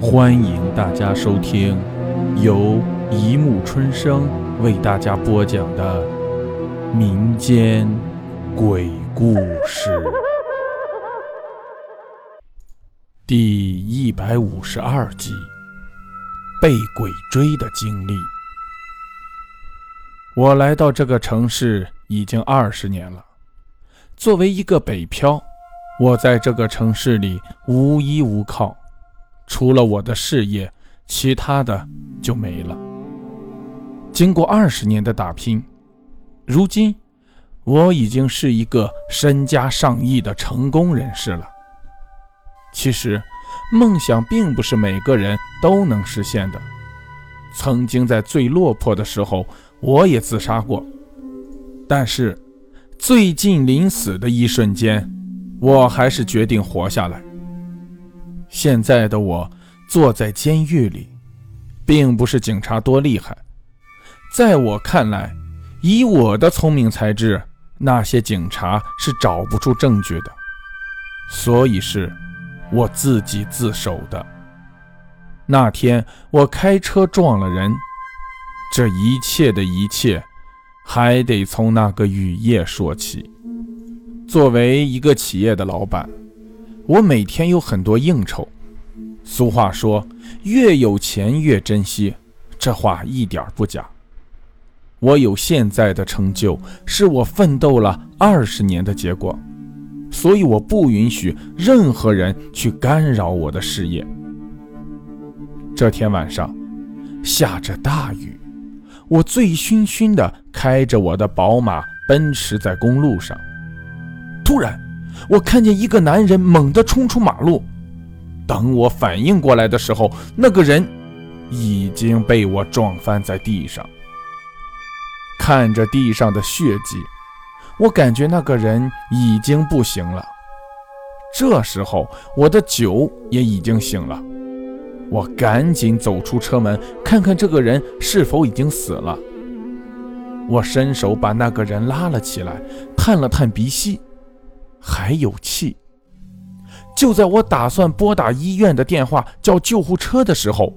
欢迎大家收听由一木春生为大家播讲的民间鬼故事第一百五十二集：被鬼追的经历。我来到这个城市已经二十年了。作为一个北漂，我在这个城市里无依无靠。除了我的事业，其他的就没了。经过二十年的打拼，如今我已经是一个身家上亿的成功人士了。其实，梦想并不是每个人都能实现的。曾经在最落魄的时候，我也自杀过。但是，最近临死的一瞬间，我还是决定活下来。现在的我坐在监狱里，并不是警察多厉害，在我看来，以我的聪明才智，那些警察是找不出证据的，所以是我自己自首的。那天我开车撞了人，这一切的一切，还得从那个雨夜说起。作为一个企业的老板。我每天有很多应酬。俗话说，越有钱越珍惜，这话一点不假。我有现在的成就，是我奋斗了二十年的结果，所以我不允许任何人去干扰我的事业。这天晚上，下着大雨，我醉醺醺地开着我的宝马奔驰在公路上，突然。我看见一个男人猛地冲出马路，等我反应过来的时候，那个人已经被我撞翻在地上。看着地上的血迹，我感觉那个人已经不行了。这时候，我的酒也已经醒了，我赶紧走出车门，看看这个人是否已经死了。我伸手把那个人拉了起来，探了探鼻息。还有气。就在我打算拨打医院的电话叫救护车的时候，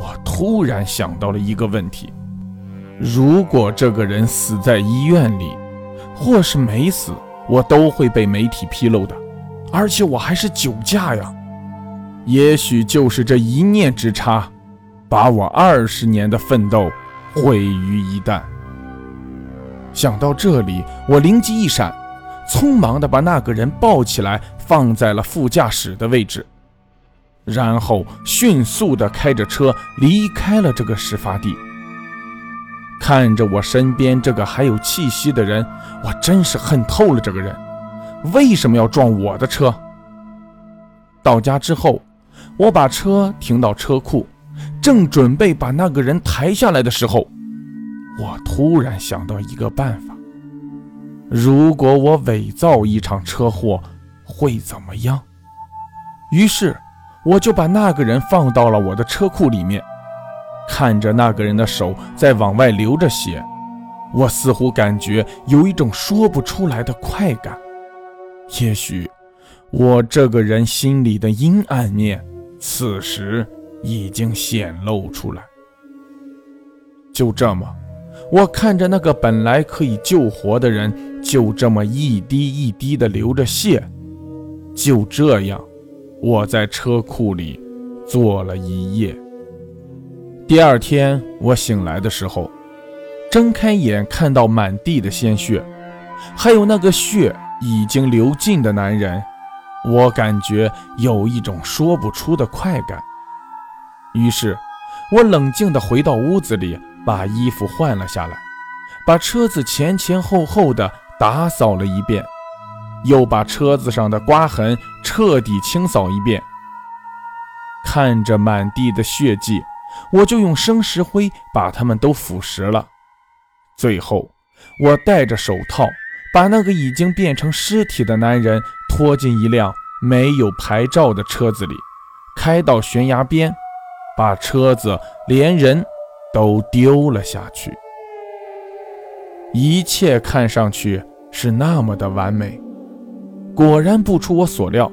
我突然想到了一个问题：如果这个人死在医院里，或是没死，我都会被媒体披露的。而且我还是酒驾呀！也许就是这一念之差，把我二十年的奋斗毁于一旦。想到这里，我灵机一闪。匆忙地把那个人抱起来，放在了副驾驶的位置，然后迅速地开着车离开了这个事发地。看着我身边这个还有气息的人，我真是恨透了这个人，为什么要撞我的车？到家之后，我把车停到车库，正准备把那个人抬下来的时候，我突然想到一个办法。如果我伪造一场车祸，会怎么样？于是，我就把那个人放到了我的车库里面，看着那个人的手在往外流着血，我似乎感觉有一种说不出来的快感。也许，我这个人心里的阴暗面，此时已经显露出来。就这么。我看着那个本来可以救活的人，就这么一滴一滴的流着血。就这样，我在车库里坐了一夜。第二天我醒来的时候，睁开眼看到满地的鲜血，还有那个血已经流尽的男人，我感觉有一种说不出的快感。于是，我冷静地回到屋子里。把衣服换了下来，把车子前前后后的打扫了一遍，又把车子上的刮痕彻底清扫一遍。看着满地的血迹，我就用生石灰把它们都腐蚀了。最后，我戴着手套，把那个已经变成尸体的男人拖进一辆没有牌照的车子里，开到悬崖边，把车子连人。都丢了下去，一切看上去是那么的完美。果然不出我所料，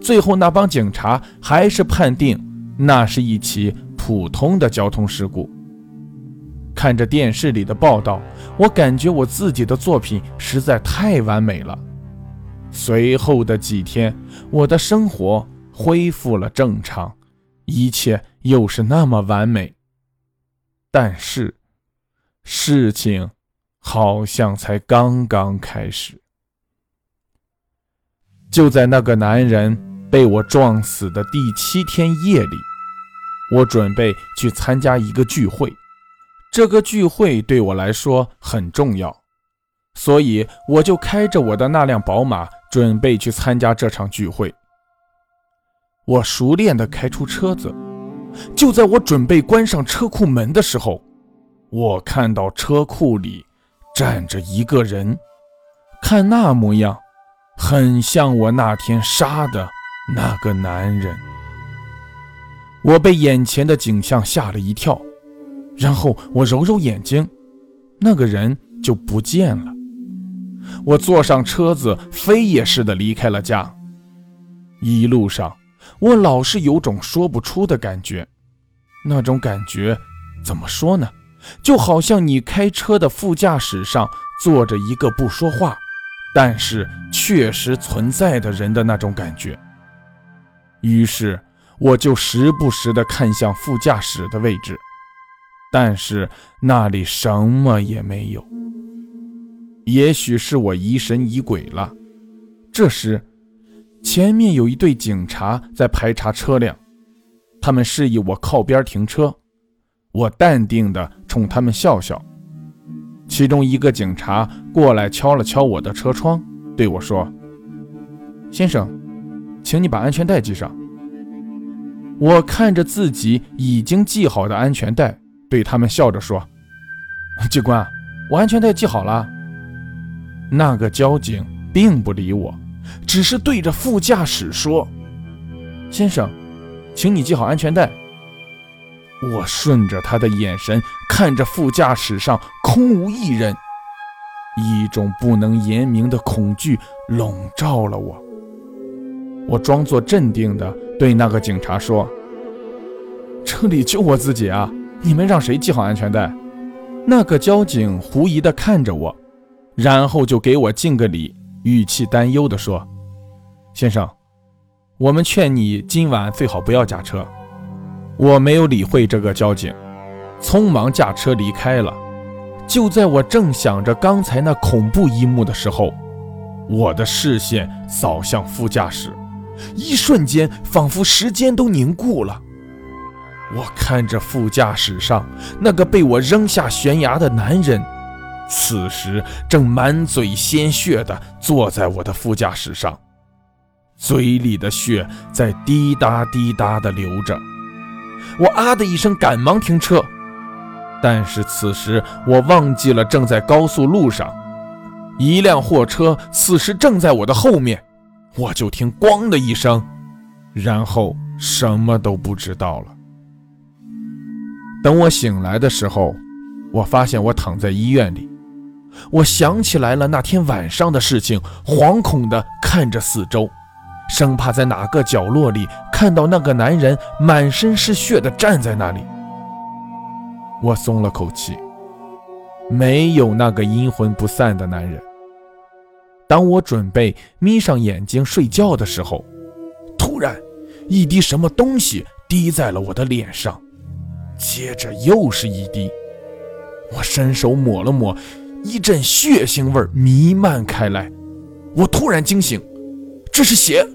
最后那帮警察还是判定那是一起普通的交通事故。看着电视里的报道，我感觉我自己的作品实在太完美了。随后的几天，我的生活恢复了正常，一切又是那么完美。但是，事情好像才刚刚开始。就在那个男人被我撞死的第七天夜里，我准备去参加一个聚会。这个聚会对我来说很重要，所以我就开着我的那辆宝马，准备去参加这场聚会。我熟练地开出车子，就在我准备关上车库门的时候，我看到车库里站着一个人，看那模样，很像我那天杀的那个男人。我被眼前的景象吓了一跳。然后我揉揉眼睛，那个人就不见了。我坐上车子，飞也似的离开了家。一路上，我老是有种说不出的感觉。那种感觉怎么说呢？就好像你开车的副驾驶上坐着一个不说话，但是确实存在的人的那种感觉。于是，我就时不时地看向副驾驶的位置。但是那里什么也没有。也许是我疑神疑鬼了。这时，前面有一队警察在排查车辆，他们示意我靠边停车。我淡定地冲他们笑笑。其中一个警察过来敲了敲我的车窗，对我说：“先生，请你把安全带系上。”我看着自己已经系好的安全带。对他们笑着说：“警官，我安全带系好了。”那个交警并不理我，只是对着副驾驶说：“先生，请你系好安全带。”我顺着他的眼神看着副驾驶上空无一人，一种不能言明的恐惧笼罩了我。我装作镇定的对那个警察说：“这里就我自己啊。”你们让谁系好安全带？那个交警狐疑地看着我，然后就给我敬个礼，语气担忧地说：“先生，我们劝你今晚最好不要驾车。”我没有理会这个交警，匆忙驾车离开了。就在我正想着刚才那恐怖一幕的时候，我的视线扫向副驾驶，一瞬间，仿佛时间都凝固了。我看着副驾驶上那个被我扔下悬崖的男人，此时正满嘴鲜血地坐在我的副驾驶上，嘴里的血在滴答滴答地流着。我啊的一声，赶忙停车，但是此时我忘记了正在高速路上，一辆货车此时正在我的后面，我就听“咣”的一声，然后什么都不知道了。等我醒来的时候，我发现我躺在医院里。我想起来了那天晚上的事情，惶恐地看着四周，生怕在哪个角落里看到那个男人满身是血地站在那里。我松了口气，没有那个阴魂不散的男人。当我准备眯上眼睛睡觉的时候，突然，一滴什么东西滴在了我的脸上。接着又是一滴，我伸手抹了抹，一阵血腥味弥漫开来。我突然惊醒，这是血！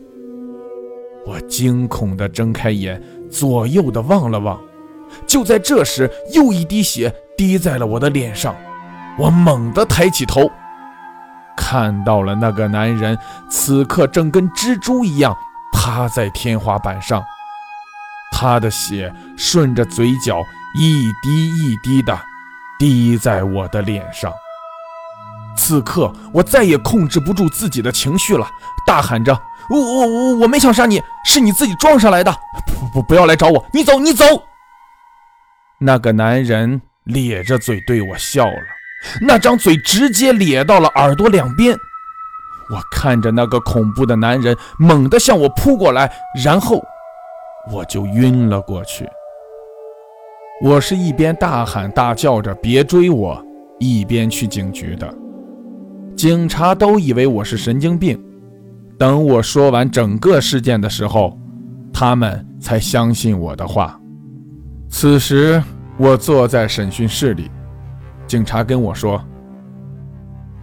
我惊恐地睁开眼，左右的望了望。就在这时，又一滴血滴在了我的脸上。我猛地抬起头，看到了那个男人，此刻正跟蜘蛛一样趴在天花板上。他的血顺着嘴角一滴一滴的滴在我的脸上。此刻，我再也控制不住自己的情绪了，大喊着：“我我我我没想杀你，是你自己撞上来的！不不不要来找我，你走你走！”那个男人咧着嘴对我笑了，那张嘴直接咧到了耳朵两边。我看着那个恐怖的男人猛地向我扑过来，然后。我就晕了过去。我是一边大喊大叫着“别追我”，一边去警局的。警察都以为我是神经病。等我说完整个事件的时候，他们才相信我的话。此时，我坐在审讯室里，警察跟我说：“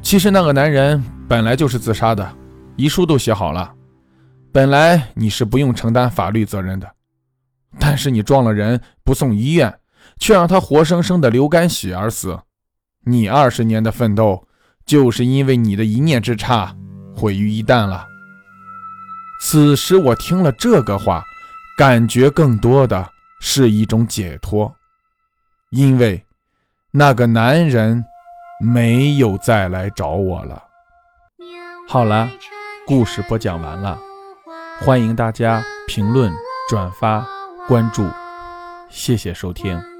其实那个男人本来就是自杀的，遗书都写好了。本来你是不用承担法律责任的，但是你撞了人不送医院，却让他活生生的流干血而死。你二十年的奋斗，就是因为你的一念之差毁于一旦了。”此时我听了这个话，感觉更多的是一种解脱，因为那个男人没有再来找我了。好了，故事播讲完了，欢迎大家评论、转发、关注，谢谢收听。